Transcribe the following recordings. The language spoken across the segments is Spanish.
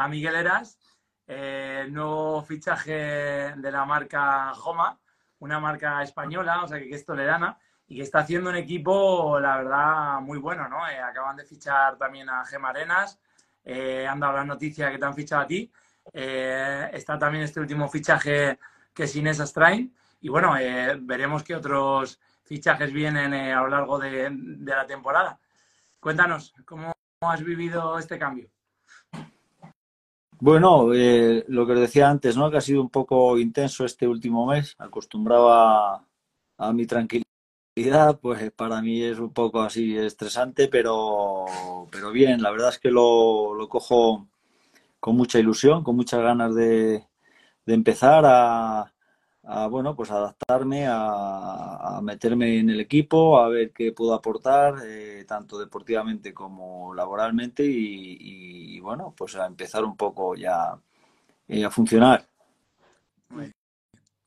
a Miguel Eras, eh, nuevo fichaje de la marca Joma, una marca española, o sea que, es toledana, y que está haciendo un equipo, la verdad, muy bueno, ¿no? Eh, acaban de fichar también a Gema Arenas, eh, han dado la noticia que te han fichado a ti. Eh, está también este último fichaje que es Inés Astrain. Y bueno, veremos qué otros fichajes vienen a lo largo de la temporada. Cuéntanos, ¿cómo has vivido este cambio? Bueno, eh, lo que os decía antes, ¿no? Que ha sido un poco intenso este último mes. Acostumbraba a, mi tranquilidad, pues para mí es un poco así estresante, pero, pero bien, la verdad es que lo, lo cojo con mucha ilusión, con muchas ganas de, de empezar a, a bueno, pues adaptarme, a, meterme en el equipo, a ver qué puedo aportar, eh, tanto deportivamente como laboralmente, y, bueno, pues a empezar un poco ya eh, a funcionar.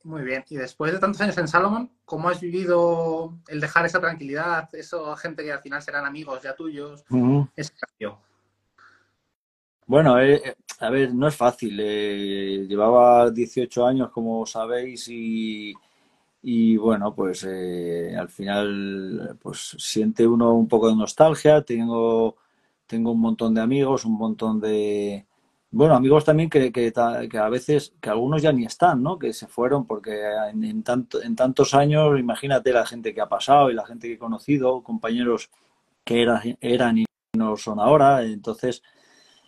Muy, bien. Y después de tantos años en Salomon, ¿cómo has vivido el dejar esa tranquilidad, eso gente que al final serán amigos ya tuyos, ese cambio? Bueno, eh, eh, a ver, no es fácil. Eh, llevaba 18 años, como sabéis, y, bueno, pues al final pues siente uno un poco de nostalgia. Tengo, tengo un montón de amigos, un montón de... Bueno, amigos también que, que, a veces, que algunos ya ni están, ¿no? Que se fueron porque en, tanto, en tantos años, imagínate la gente que ha pasado y la gente que he conocido, compañeros que eran y no son ahora. Entonces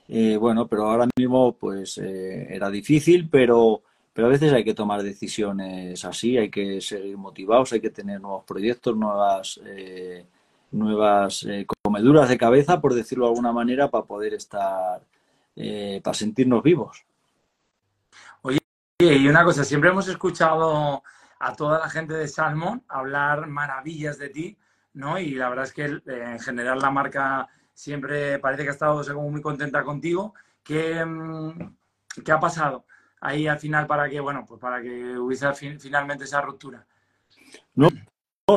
eh, bueno, pero ahora mismo pues eh, era difícil, pero, pero a veces hay que tomar decisiones así, hay que seguir motivados, hay que tener nuevos proyectos, nuevas, eh, nuevas comeduras de cabeza, por decirlo de alguna manera, para poder estar, para sentirnos vivos. Oye, y una cosa, siempre hemos escuchado a toda la gente de Salmon hablar maravillas de ti, ¿no? Y la verdad es que en general la marca siempre parece que ha estado muy contenta contigo. ¿Qué, mm, ¿Qué, ha pasado ahí al final para que, bueno, pues para que hubiese finalmente esa ruptura? No,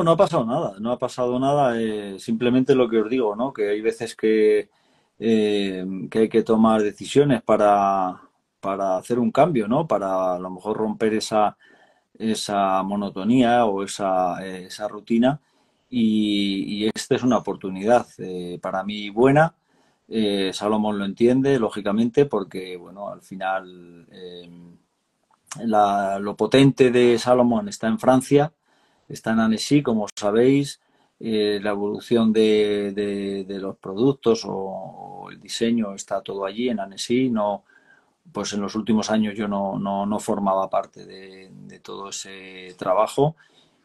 no, ha pasado nada, no ha pasado nada, eh, simplemente lo que os digo, ¿no? Que hay veces que, eh, que hay que tomar decisiones para, para hacer un cambio, ¿no? Para a lo mejor romper esa, esa monotonía o esa, esa rutina y, esta es una oportunidad eh, para mí buena. Eh, Salomón lo entiende, lógicamente, porque, bueno, al final em, lo potente de Salomón está en Francia, está en Annecy, como sabéis. Eh, la evolución de, los productos o, el diseño está todo allí en Annecy. No, pues en los últimos años yo no, no formaba parte de, todo ese trabajo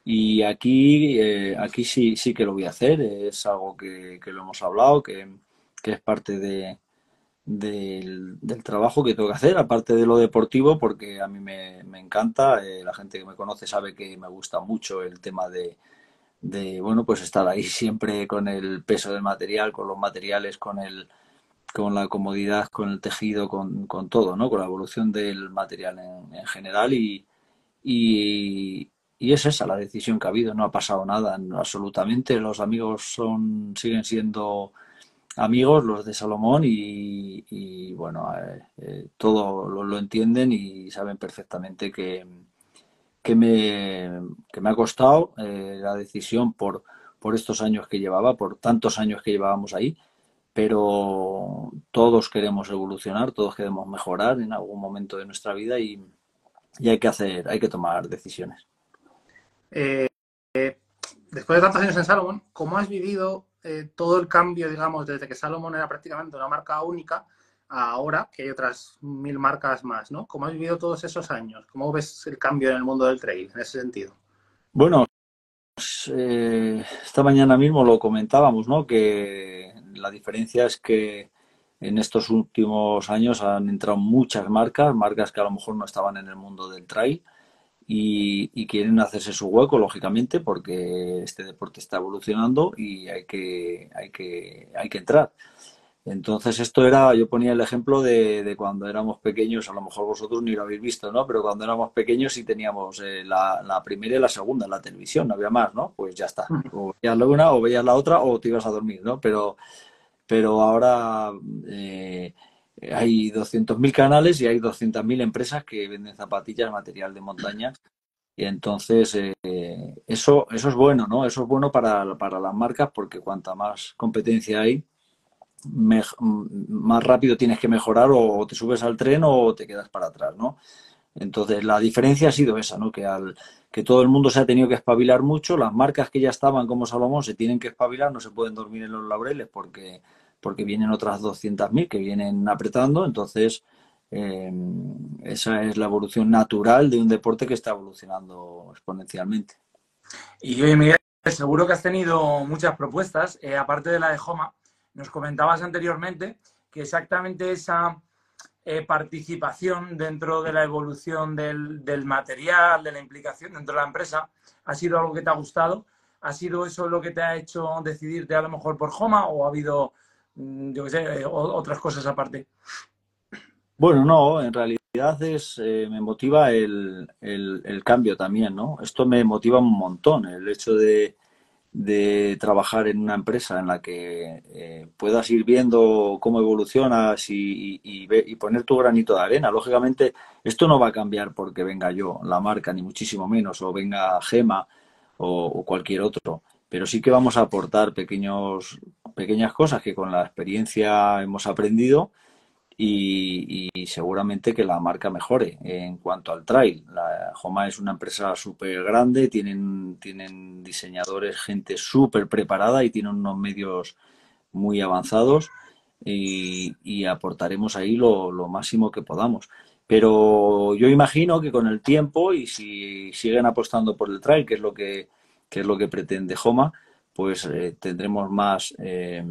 y aquí, eh, aquí sí, sí que lo voy a hacer, es algo que, lo hemos hablado, que, es parte de, del, trabajo que tengo que hacer, aparte de lo deportivo, porque a mí me, encanta, eh, la gente que me conoce sabe que me gusta mucho el tema de, de, bueno, pues estar ahí siempre con el peso del material, con los materiales, con el con la comodidad, con el tejido, con, con todo, ¿no? Con la evolución del material en, en general. Y, y, y es esa la decisión que ha habido, no ha pasado nada absolutamente. Los amigos son siguen siendo amigos, los de Salomón, y, bueno, eh, eh, todo lo, entienden y saben perfectamente que, que, me, que me ha costado eh, la decisión por, por estos años que llevaba, por tantos años que llevábamos ahí, pero todos queremos evolucionar, todos queremos mejorar en algún momento de nuestra vida y, y hay que hacer, hay que tomar decisiones. Eh, después de tantos años en Salomon, ¿cómo has vivido eh, todo el cambio, digamos, desde que Salomon era prácticamente una marca única ahora que hay otras mil marcas más, ¿no? ¿Cómo has vivido todos esos años? ¿Cómo ves el cambio en el mundo del trail en ese sentido? Bueno, pues, eh, esta mañana mismo lo comentábamos, ¿no? Que la diferencia es que en estos últimos años han entrado muchas marcas, marcas que a lo mejor no estaban en el mundo del trail y, quieren hacerse su hueco, lógicamente, porque este deporte está evolucionando y hay que, hay que, hay que entrar. Entonces esto era, yo ponía el ejemplo de, cuando éramos pequeños, a lo mejor vosotros ni lo habéis visto, ¿no? Pero cuando éramos pequeños y teníamos eh, la, primera y la segunda en la televisión, no había más, ¿no? Pues ya está. O veías la una o veías la otra o te ibas a dormir, ¿no? Pero, pero ahora eh, hay 200.000 canales y hay 200.000 empresas que venden zapatillas, material de montaña. Y entonces eh, eso, eso es bueno, ¿no? Eso es bueno para, para las marcas porque cuanta más competencia hay, más rápido tienes que mejorar o te subes al tren o te quedas para atrás, ¿no? Entonces la diferencia ha sido esa, ¿no? Que al que todo el mundo se ha tenido que espabilar mucho, las marcas que ya estaban como Salomón se tienen que espabilar, no se pueden dormir en los laureles porque porque vienen otras 200.000 que vienen apretando, entonces eh, esa es la evolución natural de un deporte que está evolucionando exponencialmente. Y hoy, Miguel, seguro que has tenido muchas propuestas, eh, aparte de la de Joma. Nos comentabas anteriormente que exactamente esa eh, participación dentro de la evolución del, del, material, de la implicación dentro de la empresa, ha sido algo que te ha gustado. ¿Ha sido eso lo que te ha hecho decidirte a lo mejor por Joma o ha habido yo qué sé, eh, otras cosas aparte. Bueno, no, en realidad es, eh, me motiva el, el, cambio también, ¿no? Esto me motiva un montón, el hecho de, de trabajar en una empresa en la que eh, puedas ir viendo cómo evolucionas y, y, y, poner tu granito de arena. Lógicamente, esto no va a cambiar porque venga yo, la marca, ni muchísimo menos, o venga Gema o cualquier otro pero sí que vamos a aportar pequeños, pequeñas cosas que con la experiencia hemos aprendido y, seguramente que la marca mejore. En cuanto al trail, la Joma es una empresa súper grande, tienen, tienen diseñadores, gente súper preparada y tienen unos medios muy avanzados y, aportaremos ahí lo, lo máximo que podamos. Pero yo imagino que con el tiempo y si siguen apostando por el trail, que es lo que que es lo que pretende Homa, pues eh, tendremos más, eh,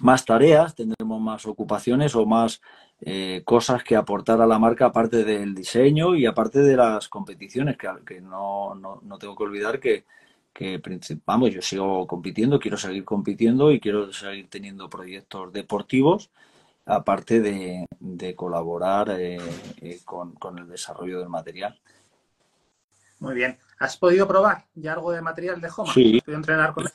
más tareas, tendremos más ocupaciones o más eh, cosas que aportar a la marca aparte del diseño y aparte de las competiciones, que, que no, no, no, tengo que olvidar que, que, vamos, yo sigo compitiendo, quiero seguir compitiendo y quiero seguir teniendo proyectos deportivos aparte de, de colaborar con, con el desarrollo del material. Muy bien. ¿Has podido probar ya algo de material de Homa? Sí. entrenar con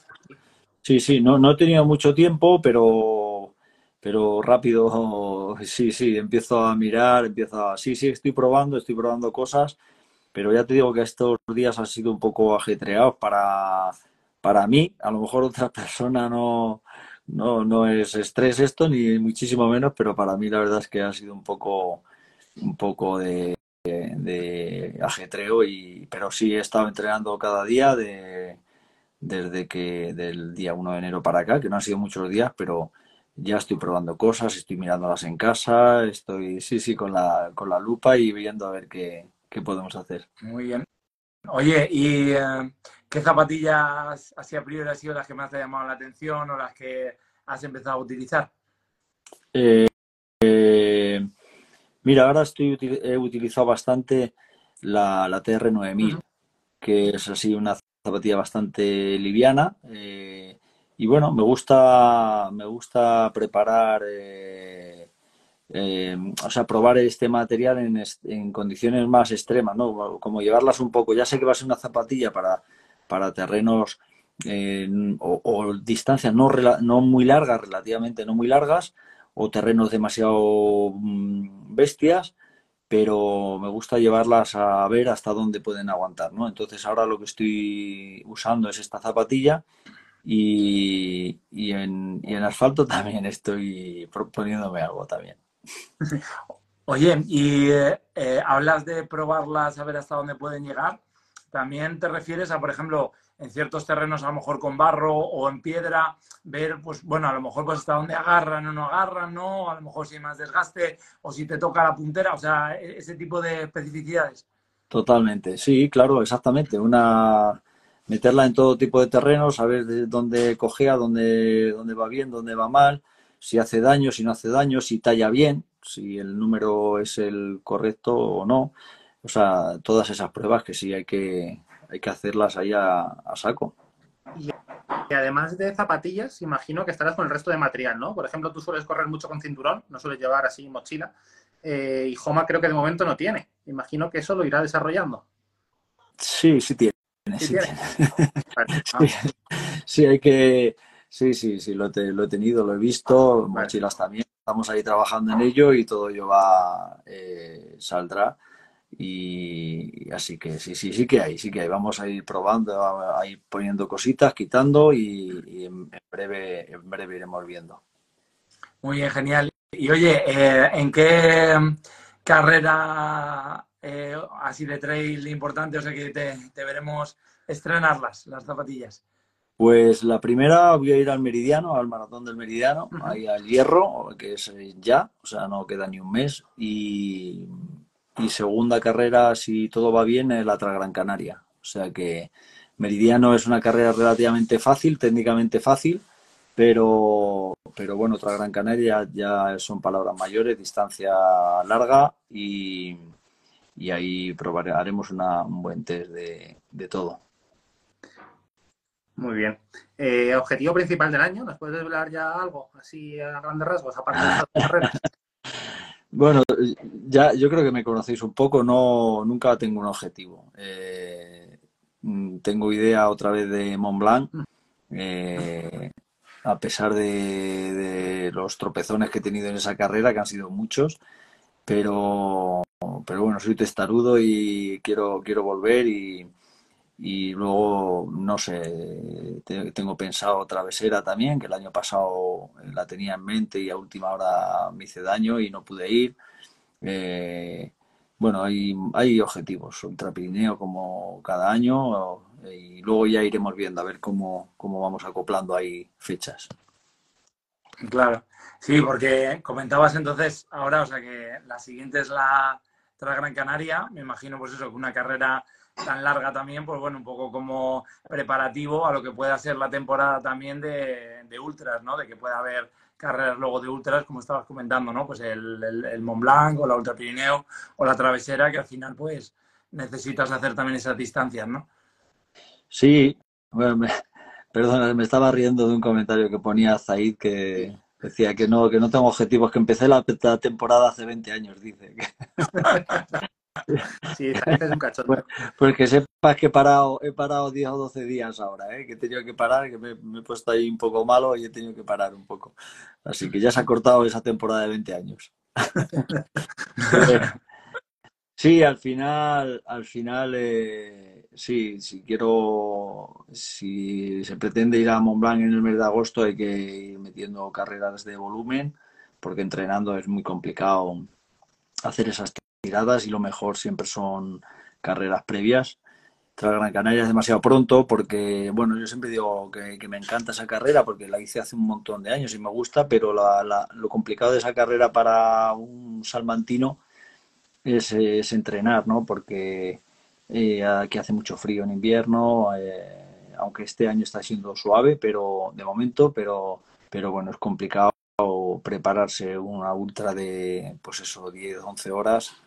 Sí, sí, no, no he tenido mucho tiempo, pero, pero rápido, sí, sí, empiezo a mirar, empiezo a... Sí, sí, estoy probando, estoy probando cosas, pero ya te digo que estos días han sido un poco ajetreados para, para mí. A lo mejor otra persona no, no, no es estrés esto, ni muchísimo menos, pero para mí la verdad es que ha sido un poco, un poco de, de, ajetreo, y, pero sí he estado entrenando cada día de, desde que del día 1 de enero para acá, que no han sido muchos días, pero ya estoy probando cosas, estoy mirándolas en casa, estoy, sí, sí, con la, con la lupa y viendo a ver qué, qué podemos hacer. Muy bien. Oye, ¿y eh, qué zapatillas así a priori han sido las que más te han llamado la atención o las que has empezado a utilizar? Eh, Mira, ahora estoy, he utilizado bastante la, la TR9000, que es así una zapatilla bastante liviana. Eh, y bueno, me gusta, me gusta preparar, eh, eh, o sea, probar este material en, en, condiciones más extremas, ¿no? Como llevarlas un poco. Ya sé que va a ser una zapatilla para, para terrenos o, o, distancias no, no muy largas, relativamente no muy largas, o terrenos demasiado mm, bestias, pero me gusta llevarlas a ver hasta dónde pueden aguantar, ¿no? Entonces ahora lo que estoy usando es esta zapatilla y, y, en, y en asfalto también estoy proponiéndome algo también. Oye, y eh, eh, hablas de probarlas a ver hasta dónde pueden llegar. También te refieres a, por ejemplo, en ciertos terrenos a lo mejor con barro o en piedra, ver, pues bueno, a lo mejor pues hasta dónde agarran o no agarran, ¿no? A lo mejor si hay más desgaste o si te toca la puntera, o sea, e-, ese tipo de especificidades. Totalmente, sí, claro, exactamente. Una meterla en todo tipo de terrenos, saber de dónde cogea, dónde, dónde va bien, dónde va mal, si hace daño, si no hace daño, si talla bien, si el número es el correcto o no. O sea, todas esas pruebas que sí hay que, hay que hacerlas ahí a, saco. Y, además de zapatillas, imagino que estarás con el resto de material, ¿no? Por ejemplo, tú sueles correr mucho con cinturón, no sueles llevar así mochila. Eh, y Homa creo que de momento no tiene. Imagino que eso lo irá desarrollando. Sí, sí tiene. Sí, sí, hay que. Sí, sí, sí, lo, he tenido, lo he visto, mochilas también. estamos ahí trabajando en ello y todo ello va, eh, saldrá. Y así que sí, sí, sí que hay, sí que hay. Vamos a ir probando, a ir poniendo cositas, quitando y, en, breve, en breve iremos viendo. Muy bien, genial. Y oye, eh, ¿en qué carrera eh, así de trail importante, o sea que te, veremos estrenarlas, las zapatillas? Pues la primera voy a ir al Meridiano, al Maratón del Meridiano, ahí al Hierro, que es ya, o sea, no queda ni un mes. Y, segunda carrera, si todo va bien, es la Gran Canaria. O sea que Meridiano es una carrera relativamente fácil, técnicamente fácil, pero, pero bueno, otra Gran Canaria ya son palabras mayores, distancia larga y, y ahí probar, haremos un buen test de, todo. Muy bien. Eh, ¿Objetivo principal del año? ¿Nos puedes hablar ya algo así a grandes rasgos, aparte de las carreras? Bueno, ya yo creo que me conocéis un poco, no nunca tengo un objetivo. Eh, mm, tengo idea otra vez de Mont Blanc. Eh, a pesar de, los tropezones que he tenido en esa carrera, que han sido muchos, pero, pero bueno, soy testarudo y quiero, quiero volver y, luego, no sé, tengo pensado travesera también, que el año pasado la tenía en mente y a última hora me hice daño y no pude ir. Eh, bueno, hay, hay objetivos, Ultra Pirineo como cada año, y luego ya iremos viendo a ver cómo, cómo vamos acoplando ahí fechas. Claro, sí, porque comentabas entonces ahora, o sea que la siguiente es la, Gran Canaria, me imagino pues eso, que una carrera tan larga también, pues bueno, un poco como preparativo a lo que pueda ser la temporada también de, de ultras, ¿no? De que pueda haber carreras luego de ultras, como estabas comentando, ¿no? Pues el, el Mont Blanc o la Ultra Pirineo o la Travesera, que al final pues necesitas hacer también esas distancias, ¿no? Sí, bueno, me, perdona, me estaba riendo de un comentario que ponía Zaid que decía que no, que no tengo objetivos, que empecé la, temporada hace 20 años, dice. Sí, es un cachorro. Pues, pues, que sepas que he parado, he parado 10 o 12 días ahora, ¿eh? que he tenido que parar, que me, he puesto ahí un poco malo y he tenido que parar un poco. Así que ya se ha cortado esa temporada de 20 años. sí, al final, al final eh, sí, si quiero, si se pretende ir a Montblanc en el mes de agosto hay que ir metiendo carreras de volumen, porque entrenando es muy complicado hacer esas tiradas y lo mejor siempre son carreras previas. Tras Gran Canaria es demasiado pronto porque, bueno, yo siempre digo que, me encanta esa carrera porque la hice hace un montón de años y me gusta, pero lo complicado de esa carrera para un salmantino es, es entrenar, ¿no? Porque eh, aquí hace mucho frío en invierno, eh, aunque este año está siendo suave, pero de momento, pero, pero bueno, es complicado prepararse una ultra de, pues eso, 10, 11 horas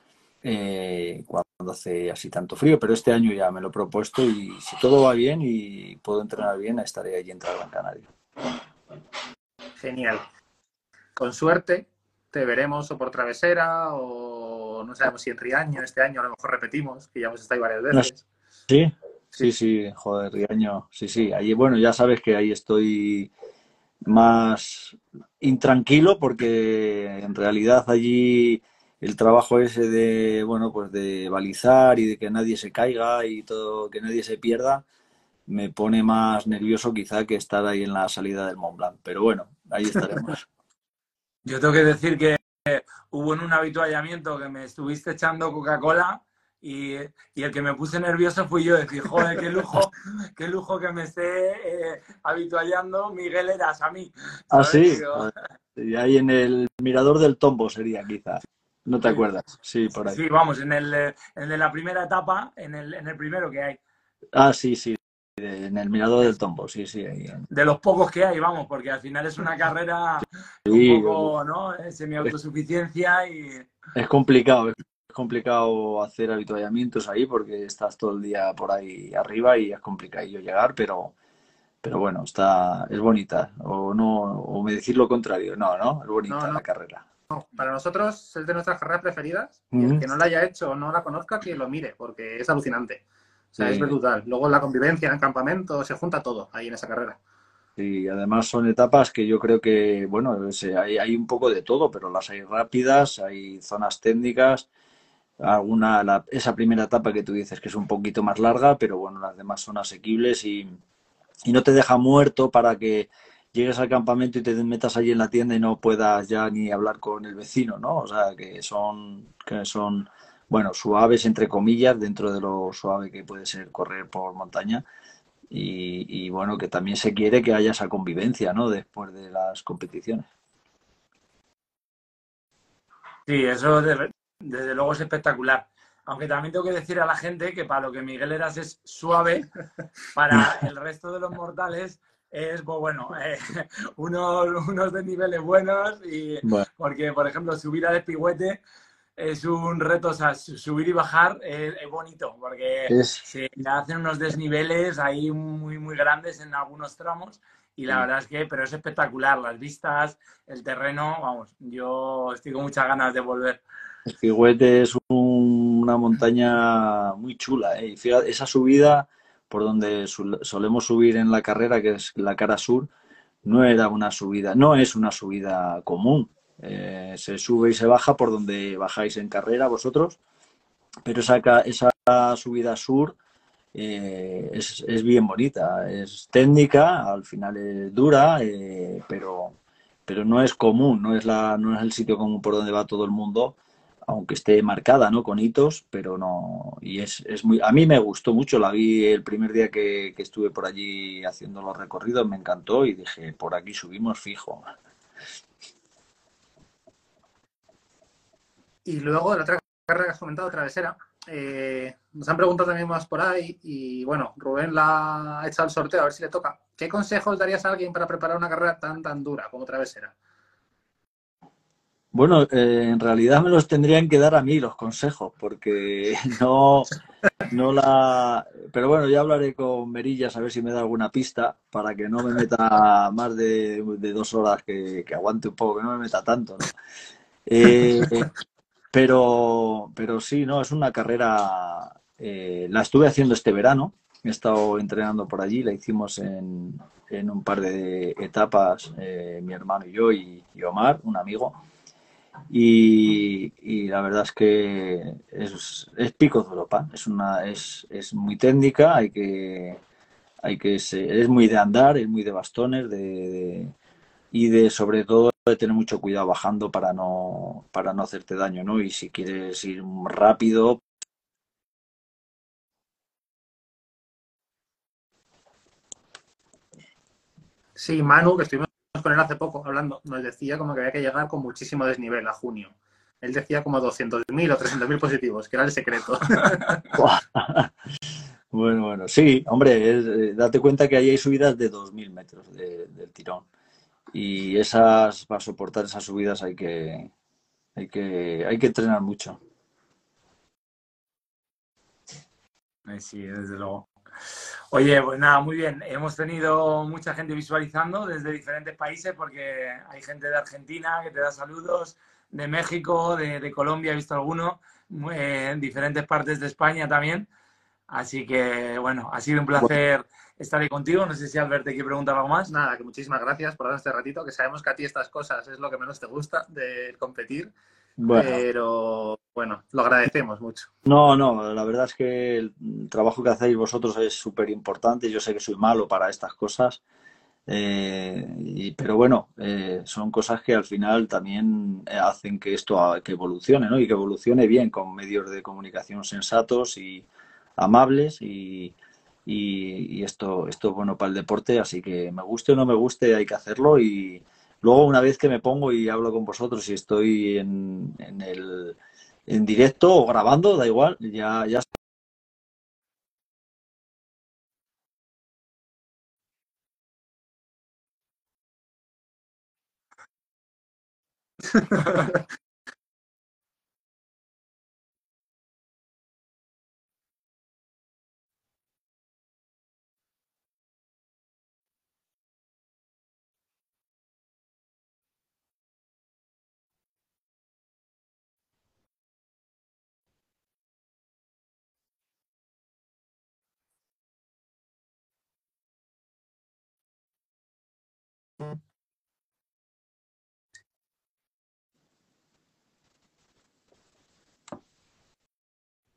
eh, cuando hace así tanto frío, pero este año ya me lo he propuesto y si todo va bien y puedo entrenar bien, estaré allí en Gran Canaria. Genial. Con suerte, te veremos o por travesera o no sabemos si en Riaño este año a lo mejor repetimos, que ya hemos estado varias veces. Sí, sí, sí, joder, Riaño, sí, sí. Allí, bueno, ya sabes que ahí estoy más intranquilo porque en realidad allí el trabajo ese de, bueno, pues de balizar y de que nadie se caiga y todo, que nadie se pierda, me pone más nervioso quizá que estar ahí en la salida del Mont Blanc. Pero bueno, ahí estaremos. Yo tengo que decir que hubo en un habituallamiento que me estuviste echando Coca-Cola y, el que me puse nervioso fui yo, decir, joder, qué lujo, qué lujo que me esté eh, habituallando Miguel Eras a mí. Ah, sí. Y ahí en el mirador del tombo sería quizás. ¿No te acuerdas? Sí, por ahí. Sí, vamos, en el, en de la primera etapa, en el, en el primero que hay. Ah, sí, sí, en el mirador del tombo, sí, sí. De los pocos que hay, vamos, porque al final es una carrera un poco, ¿no? Semi-autosuficiencia y... Es complicado, es complicado hacer habituallamientos ahí porque estás todo el día por ahí arriba y es complicado llegar, pero, pero bueno, está, es bonita. O no, o me decir lo contrario, no, ¿no? Es bonita la carrera. Para nosotros es de nuestras carreras preferidas y el que no la haya hecho o no la conozca, que lo mire, porque es alucinante. O sea, es brutal. Luego la convivencia en el campamento, se junta todo ahí en esa carrera. Y además son etapas que yo creo que, bueno, hay, hay un poco de todo, pero las hay rápidas, hay zonas técnicas, alguna, la, esa primera etapa que tú dices que es un poquito más larga, pero bueno, las demás son asequibles y, y no te deja muerto para que llegues al campamento y te metas allí en la tienda y no puedas ya ni hablar con el vecino, ¿no? O sea, que son, que son, bueno, suaves entre comillas, dentro de lo suave que puede ser correr por montaña. Y, bueno, que también se quiere que haya esa convivencia, ¿no? Después de las competiciones. Sí, eso desde luego es espectacular. Aunque también tengo que decir a la gente que para lo que Miguel Eras es suave, para el resto de los mortales es, pues bueno, eh, unos, unos desniveles buenos y porque, por ejemplo, subir al espigüete es un reto, o sea, subir y bajar es, bonito, porque se hacen unos desniveles ahí muy, muy grandes en algunos tramos y la verdad es que, pero es espectacular, las vistas, el terreno, vamos, yo estoy con muchas ganas de volver. Espigüete es una montaña muy chula, ¿eh? fíjate, esa subida por donde solemos subir en la carrera, que es la cara sur, no era una subida, no es una subida común. Eh, se sube y se baja por donde bajáis en carrera vosotros, pero esa, esa subida sur eh, es, es, bien bonita, es técnica, al final es dura, eh, pero, pero no es común, no es, la, no es el sitio común por donde va todo el mundo aunque esté marcada, ¿no? Con hitos, pero no. Y es, es muy. A mí me gustó mucho, la vi el primer día que, estuve por allí haciendo los recorridos, me encantó y dije, por aquí subimos fijo. Y luego la otra carrera que has comentado, Travesera, eh, nos han preguntado también más por ahí y bueno, Rubén la ha echado el sorteo a ver si le toca. ¿Qué consejos darías a alguien para preparar una carrera tan tan dura como Travesera? Bueno, eh, en realidad me los tendrían que dar a mí los consejos, porque no, no la... Pero bueno, ya hablaré con Merillas a ver si me da alguna pista para que no me meta más de, dos horas, que, aguante un poco, que no me meta tanto, ¿no? Eh, pero, pero sí, no, es una carrera... Eh, la estuve haciendo este verano, he estado entrenando por allí, la hicimos en, en un par de etapas, mi hermano y yo y Omar, un amigo. Y, la verdad es que es, pico de Europa, es, una, es, es muy técnica, hay que, hay que es muy de andar, es muy de bastones de, y de sobre todo de tener mucho cuidado bajando para no, para no hacerte daño, ¿no? Y si quieres ir rápido, Sí, Manu, que estuvimos con él hace poco hablando, nos decía como que había que llegar con muchísimo desnivel a junio. Él decía como 200.000 o 300.000 positivos, que era el secreto. bueno, bueno, sí, hombre, eh, date cuenta que ahí hay subidas de 2.000 metros del tirón. Y esas, para soportar esas subidas hay que, hay que, hay que entrenar mucho. Sí, desde luego. Oye, pues nada, muy bien. Hemos tenido mucha gente visualizando desde diferentes países porque hay gente de Argentina que te da saludos, de México, de, Colombia, he visto alguno, en diferentes partes de España también. Así que, bueno, ha sido un placer estar ahí contigo. No sé si Albert te quiere preguntar algo más. Nada, que muchísimas gracias por dar este ratito, que sabemos que a ti estas cosas es lo que menos te gusta de competir. Pero bueno, lo agradecemos mucho. No, no, la verdad es que el trabajo que hacéis vosotros es súper importante. Yo sé que soy malo para estas cosas, eh, pero bueno, eh, son cosas que al final también hacen que esto que evolucione, ¿no? Y que evolucione bien con medios de comunicación sensatos y amables y, y, esto, esto es bueno para el deporte, así que me guste o no me guste hay que hacerlo y Luego, una vez que me pongo y hablo con vosotros y estoy en, en el en directo o grabando, da igual, ya, ya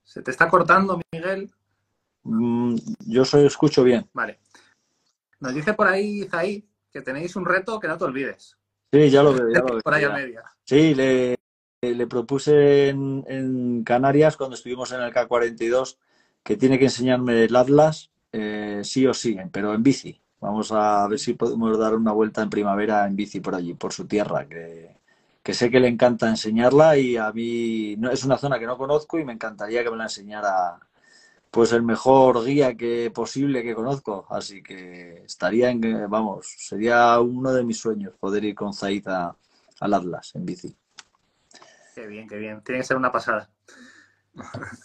Se te está cortando, Miguel. Mm, yo soy, escucho bien. Vale. Nos dice por ahí, Zahid, que tenéis un reto que no te olvides. Sí, ya lo veo. Ya lo veo por ahí ya. a media. Sí, le, le propuse en, en, Canarias, cuando estuvimos en el K42, que tiene que enseñarme el Atlas, eh, sí o sí, pero en bici. Vamos a ver si podemos dar una vuelta en primavera en bici por allí, por su tierra, que, que sé que le encanta enseñarla y a mí no, es una zona que no conozco y me encantaría que me la enseñara pues el mejor guía que posible que conozco. Así que estaría en, vamos, sería uno de mis sueños poder ir con Zaid a, al Atlas en bici. Qué bien, qué bien. Tiene que ser una pasada.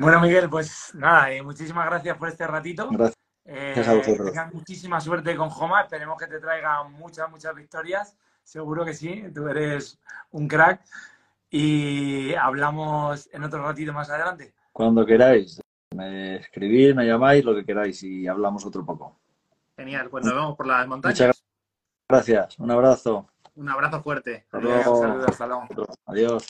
Bueno, Miguel, pues nada, eh, muchísimas gracias por este ratito. Gracias. Eh, tengan muchísima suerte con Joma. Esperemos que te traiga muchas, muchas victorias. Seguro que sí. Tú eres un crack. Y hablamos en otro ratito más adelante. Cuando queráis. Me escribís, me llamáis, lo que queráis y hablamos otro poco. Genial. Pues nos vemos por las montañas. Muchas gracias. Un abrazo. Un abrazo fuerte. Hasta Adiós, luego. saludos, hasta luego. Adiós.